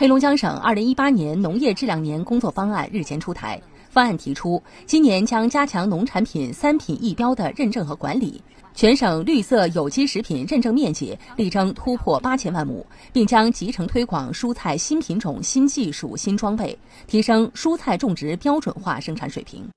黑龙江省二零一八年农业质量年工作方案日前出台方案提出今年将加强农产品三品一标的认证和管理全省绿色有机食品认证面积力争突破八千万亩并将集成推广蔬菜新品种新技术新装备提升蔬菜种植标准化生产水平。